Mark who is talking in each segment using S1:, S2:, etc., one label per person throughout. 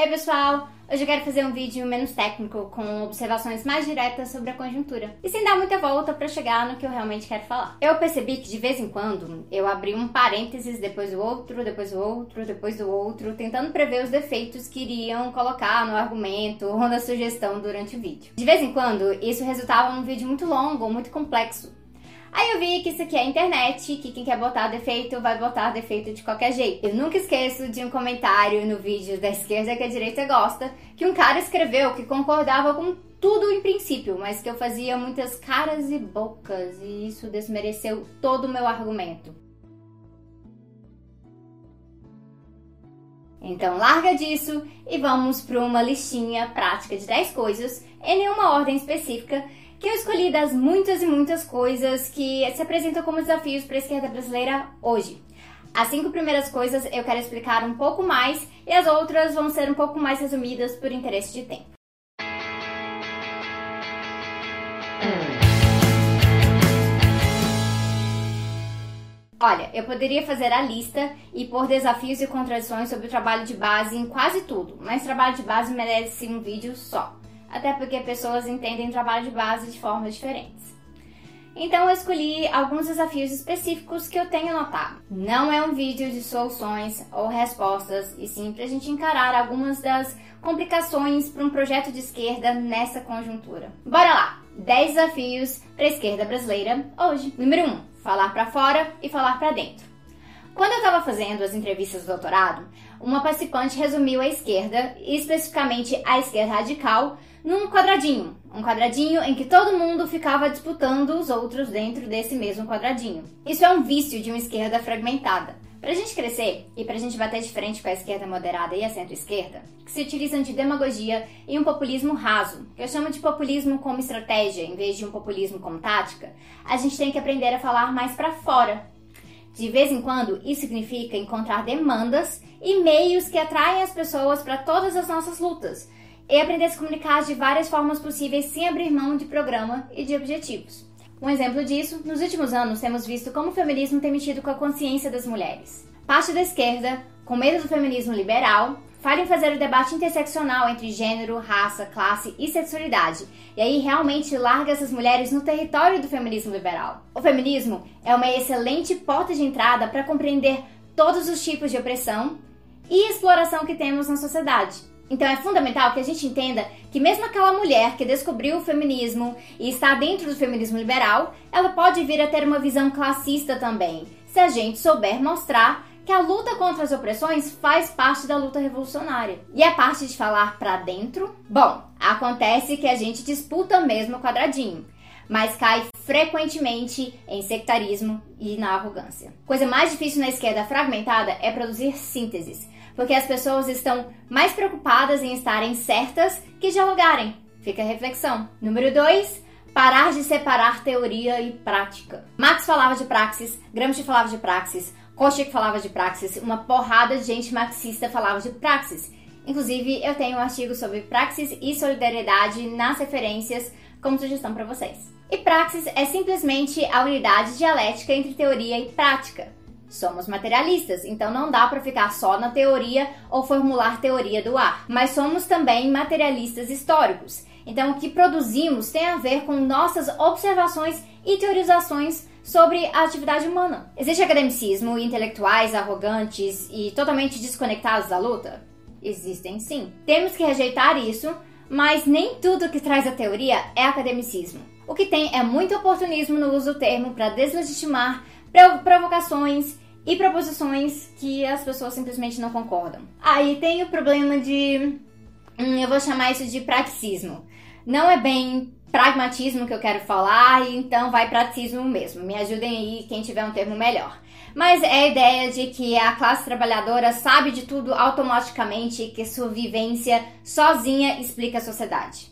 S1: Ei pessoal, hoje eu quero fazer um vídeo menos técnico, com observações mais diretas sobre a conjuntura, e sem dar muita volta para chegar no que eu realmente quero falar. Eu percebi que de vez em quando eu abri um parênteses depois do outro, depois do outro, depois do outro, tentando prever os defeitos que iriam colocar no argumento ou na sugestão durante o vídeo. De vez em quando, isso resultava num vídeo muito longo ou muito complexo, Aí eu vi que isso aqui é internet, que quem quer botar defeito vai botar defeito de qualquer jeito. Eu nunca esqueço de um comentário no vídeo da esquerda que a direita gosta, que um cara escreveu que concordava com tudo em princípio, mas que eu fazia muitas caras e bocas e isso desmereceu todo o meu argumento. Então larga disso e vamos para uma listinha prática de 10 coisas, em nenhuma ordem específica, que eu escolhi das muitas e muitas coisas que se apresentam como desafios para a esquerda brasileira hoje. As cinco primeiras coisas eu quero explicar um pouco mais e as outras vão ser um pouco mais resumidas por interesse de tempo. Olha, eu poderia fazer a lista e pôr desafios e contradições sobre o trabalho de base em quase tudo, mas trabalho de base merece um vídeo só até porque pessoas entendem trabalho de base de formas diferentes. Então eu escolhi alguns desafios específicos que eu tenho notado. Não é um vídeo de soluções ou respostas, e sim para a gente encarar algumas das complicações para um projeto de esquerda nessa conjuntura. Bora lá! 10 desafios para a esquerda brasileira hoje. Número 1: falar para fora e falar para dentro. Quando eu estava fazendo as entrevistas do doutorado, uma participante resumiu a esquerda, especificamente a esquerda radical, num quadradinho. Um quadradinho em que todo mundo ficava disputando os outros dentro desse mesmo quadradinho. Isso é um vício de uma esquerda fragmentada. Para a gente crescer e para a gente bater de frente com a esquerda moderada e a centro-esquerda, que se utilizam de demagogia e um populismo raso, que eu chamo de populismo como estratégia em vez de um populismo como tática, a gente tem que aprender a falar mais para fora. De vez em quando, isso significa encontrar demandas e meios que atraem as pessoas para todas as nossas lutas, e aprender a se comunicar de várias formas possíveis sem abrir mão de programa e de objetivos. Um exemplo disso, nos últimos anos temos visto como o feminismo tem mexido com a consciência das mulheres. Parte da esquerda, com medo do feminismo liberal, fala em fazer o debate interseccional entre gênero, raça, classe e sexualidade, e aí realmente larga essas mulheres no território do feminismo liberal. O feminismo é uma excelente porta de entrada para compreender todos os tipos de opressão e exploração que temos na sociedade. Então é fundamental que a gente entenda que mesmo aquela mulher que descobriu o feminismo e está dentro do feminismo liberal, ela pode vir a ter uma visão classista também, se a gente souber mostrar que a luta contra as opressões faz parte da luta revolucionária. E a parte de falar para dentro, bom, acontece que a gente disputa mesmo o quadradinho, mas cai frequentemente em sectarismo e na arrogância. Coisa mais difícil na esquerda fragmentada é produzir sínteses porque as pessoas estão mais preocupadas em estarem certas que dialogarem. Fica a reflexão. Número 2. Parar de separar teoria e prática. Marx falava de praxis, Gramsci falava de praxis, Kochik falava de praxis, uma porrada de gente marxista falava de praxis. Inclusive, eu tenho um artigo sobre praxis e solidariedade nas referências como sugestão para vocês. E praxis é simplesmente a unidade dialética entre teoria e prática. Somos materialistas, então não dá para ficar só na teoria ou formular teoria do ar. Mas somos também materialistas históricos. Então o que produzimos tem a ver com nossas observações e teorizações sobre a atividade humana. Existe academicismo, intelectuais arrogantes e totalmente desconectados da luta? Existem sim. Temos que rejeitar isso, mas nem tudo que traz a teoria é academicismo. O que tem é muito oportunismo no uso do termo para deslegitimar provocações e proposições que as pessoas simplesmente não concordam. Aí ah, tem o problema de. Hum, eu vou chamar isso de praticismo. Não é bem pragmatismo que eu quero falar, então vai praticismo mesmo. Me ajudem aí quem tiver um termo melhor. Mas é a ideia de que a classe trabalhadora sabe de tudo automaticamente e que sua vivência sozinha explica a sociedade.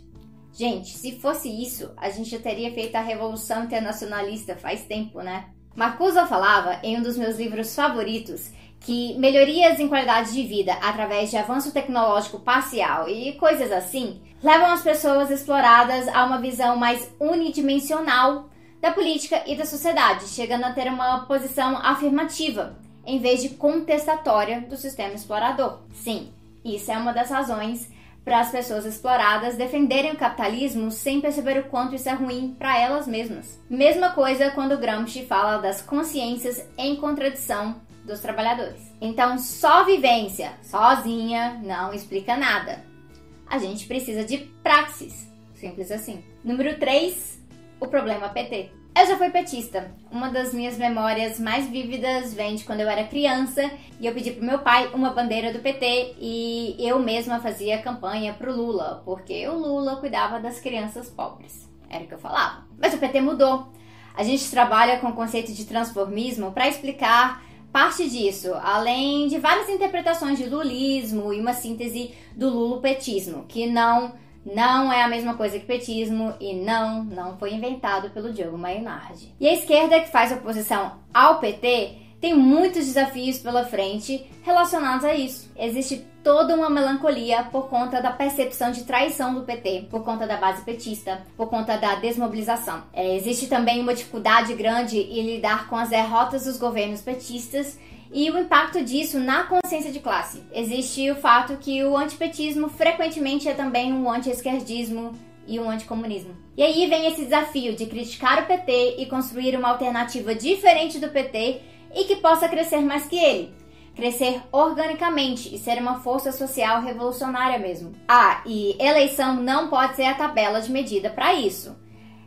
S1: Gente, se fosse isso, a gente já teria feito a Revolução Internacionalista faz tempo, né? Marcuse falava, em um dos meus livros favoritos, que melhorias em qualidade de vida através de avanço tecnológico parcial e coisas assim levam as pessoas exploradas a uma visão mais unidimensional da política e da sociedade, chegando a ter uma posição afirmativa em vez de contestatória do sistema explorador. Sim, Isso é uma das razões para as pessoas exploradas defenderem o capitalismo sem perceber o quanto isso é ruim para elas mesmas. Mesma coisa quando Gramsci fala das consciências em contradição dos trabalhadores. Então, só vivência sozinha não explica nada. A gente precisa de praxis, simples assim. Número 3, o problema PT. Eu já fui petista. Uma das minhas memórias mais vívidas vem de quando eu era criança e eu pedi pro meu pai uma bandeira do PT e eu mesma fazia campanha pro Lula, porque o Lula cuidava das crianças pobres. Era o que eu falava. Mas o PT mudou. A gente trabalha com o conceito de transformismo para explicar parte disso, além de várias interpretações de lulismo e uma síntese do lulopetismo, que não não é a mesma coisa que petismo e não, não foi inventado pelo Diogo Maynard. E a esquerda que faz oposição ao PT tem muitos desafios pela frente relacionados a isso. Existe toda uma melancolia por conta da percepção de traição do PT, por conta da base petista, por conta da desmobilização. É, existe também uma dificuldade grande em lidar com as derrotas dos governos petistas e o impacto disso na consciência de classe. Existe o fato que o antipetismo frequentemente é também um anti-esquerdismo e um anticomunismo. E aí vem esse desafio de criticar o PT e construir uma alternativa diferente do PT e que possa crescer mais que ele. Crescer organicamente e ser uma força social revolucionária mesmo. Ah, e eleição não pode ser a tabela de medida para isso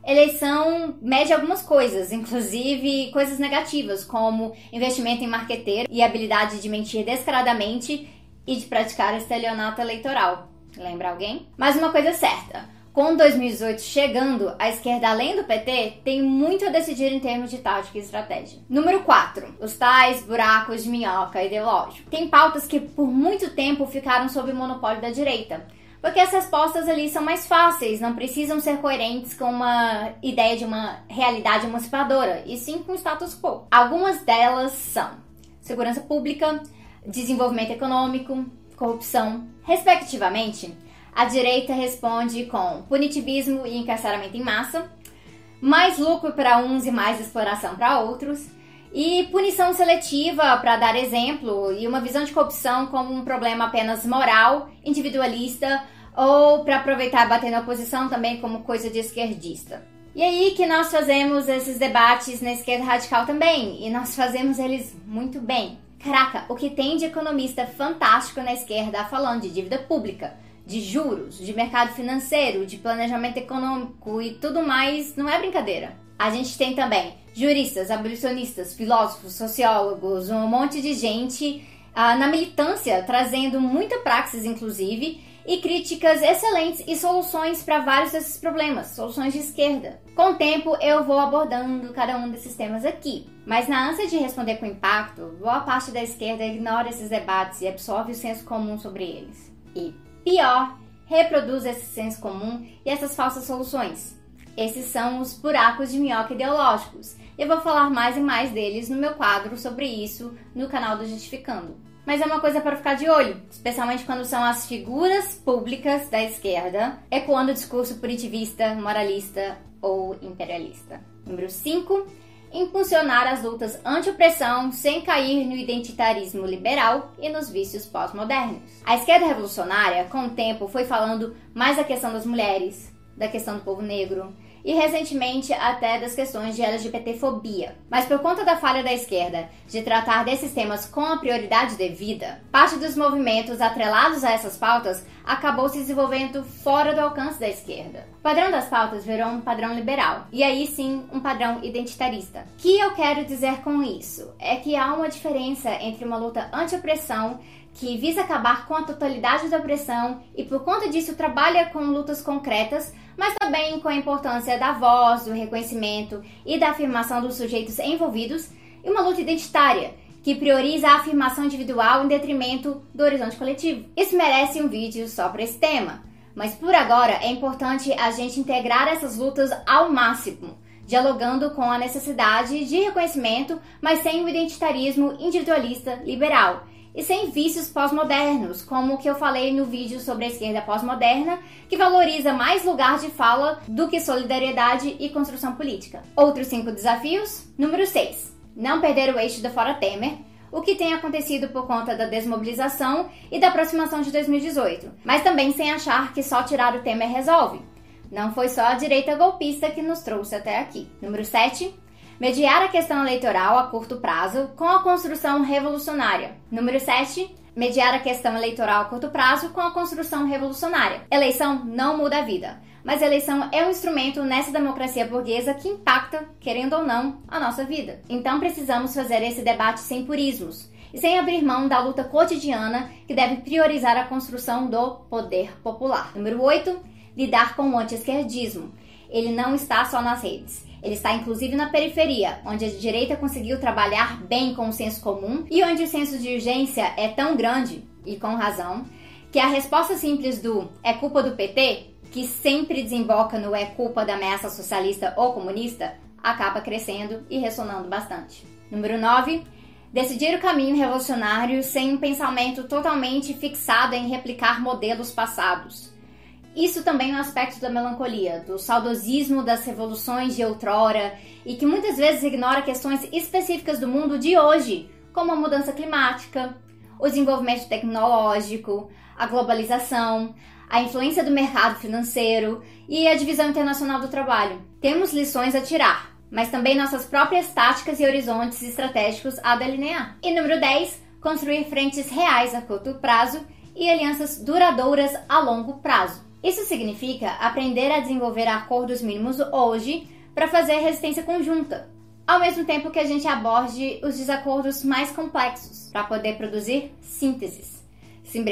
S1: eleição mede algumas coisas, inclusive coisas negativas, como investimento em marqueteiro e habilidade de mentir descaradamente e de praticar estelionato eleitoral. Lembra alguém? Mas uma coisa é certa. Com 2018 chegando, a esquerda, além do PT, tem muito a decidir em termos de tática e estratégia. Número 4. Os tais buracos de minhoca ideológico. Tem pautas que por muito tempo ficaram sob o monopólio da direita porque as respostas ali são mais fáceis, não precisam ser coerentes com uma ideia de uma realidade emancipadora, e sim com o status quo. Algumas delas são segurança pública, desenvolvimento econômico, corrupção, respectivamente. A direita responde com punitivismo e encarceramento em massa, mais lucro para uns e mais exploração para outros, e punição seletiva para dar exemplo e uma visão de corrupção como um problema apenas moral, individualista ou para aproveitar bater na oposição também como coisa de esquerdista. E aí que nós fazemos esses debates na esquerda radical também, e nós fazemos eles muito bem. Caraca, o que tem de economista fantástico na esquerda falando de dívida pública, de juros, de mercado financeiro, de planejamento econômico e tudo mais, não é brincadeira. A gente tem também juristas, abolicionistas, filósofos, sociólogos, um monte de gente uh, na militância, trazendo muita praxis, inclusive, e críticas excelentes e soluções para vários desses problemas, soluções de esquerda. Com o tempo, eu vou abordando cada um desses temas aqui, mas na ânsia de responder com impacto, boa parte da esquerda ignora esses debates e absorve o senso comum sobre eles. E, pior, reproduz esse senso comum e essas falsas soluções. Esses são os buracos de minhoca ideológicos, eu vou falar mais e mais deles no meu quadro sobre isso no canal do Justificando. Mas é uma coisa para ficar de olho, especialmente quando são as figuras públicas da esquerda ecoando o discurso punitivista, moralista ou imperialista. Número 5. Impulsionar as lutas anti-opressão sem cair no identitarismo liberal e nos vícios pós-modernos. A esquerda revolucionária, com o tempo, foi falando mais da questão das mulheres, da questão do povo negro, e recentemente até das questões de LGBTfobia. Mas por conta da falha da esquerda de tratar desses temas com a prioridade devida, parte dos movimentos atrelados a essas pautas acabou se desenvolvendo fora do alcance da esquerda. O padrão das pautas virou um padrão liberal, e aí sim um padrão identitarista. O que eu quero dizer com isso? É que há uma diferença entre uma luta anti-opressão que visa acabar com a totalidade da opressão e por conta disso trabalha com lutas concretas mas também com a importância da voz, do reconhecimento e da afirmação dos sujeitos envolvidos, e uma luta identitária, que prioriza a afirmação individual em detrimento do horizonte coletivo. Isso merece um vídeo só para esse tema, mas por agora é importante a gente integrar essas lutas ao máximo, dialogando com a necessidade de reconhecimento, mas sem o identitarismo individualista liberal e sem vícios pós-modernos, como o que eu falei no vídeo sobre a esquerda pós-moderna, que valoriza mais lugar de fala do que solidariedade e construção política. Outros cinco desafios. Número 6. Não perder o eixo da Fora Temer. o que tem acontecido por conta da desmobilização e da aproximação de 2018, mas também sem achar que só tirar o Temer resolve. Não foi só a direita golpista que nos trouxe até aqui. Número 7. Mediar a questão eleitoral a curto prazo com a construção revolucionária. Número 7 mediar a questão eleitoral a curto prazo com a construção revolucionária. Eleição não muda a vida, mas eleição é um instrumento nessa democracia burguesa que impacta, querendo ou não, a nossa vida. Então precisamos fazer esse debate sem purismos e sem abrir mão da luta cotidiana que deve priorizar a construção do poder popular. Número 8, lidar com o anti-esquerdismo. Ele não está só nas redes. Ele está inclusive na periferia, onde a direita conseguiu trabalhar bem com o senso comum e onde o senso de urgência é tão grande, e com razão, que a resposta simples do é culpa do PT, que sempre desemboca no é culpa da ameaça socialista ou comunista, acaba crescendo e ressonando bastante. Número 9. Decidir o caminho revolucionário sem um pensamento totalmente fixado em replicar modelos passados. Isso também é um aspecto da melancolia, do saudosismo das revoluções de outrora e que muitas vezes ignora questões específicas do mundo de hoje, como a mudança climática, o desenvolvimento tecnológico, a globalização, a influência do mercado financeiro e a divisão internacional do trabalho. Temos lições a tirar, mas também nossas próprias táticas e horizontes estratégicos a delinear. E número 10, construir frentes reais a curto prazo e alianças duradouras a longo prazo. Isso significa aprender a desenvolver acordos mínimos hoje para fazer resistência conjunta, ao mesmo tempo que a gente aborde os desacordos mais complexos para poder produzir sínteses. Sem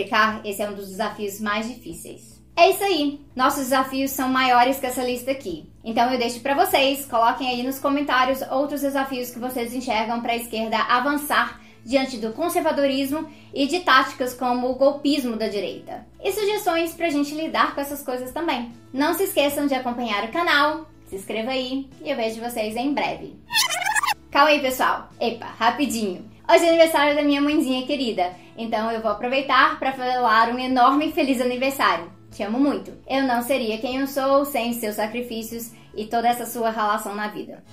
S1: esse é um dos desafios mais difíceis. É isso aí. Nossos desafios são maiores que essa lista aqui. Então eu deixo para vocês, coloquem aí nos comentários outros desafios que vocês enxergam para a esquerda avançar diante do conservadorismo e de táticas como o golpismo da direita. E sugestões para a gente lidar com essas coisas também. Não se esqueçam de acompanhar o canal, se inscreva aí e eu vejo vocês em breve. Calma aí, pessoal. Epa, rapidinho. Hoje é aniversário da minha mãezinha querida, então eu vou aproveitar para falar um enorme feliz aniversário. Te amo muito. Eu não seria quem eu sou sem seus sacrifícios e toda essa sua relação na vida.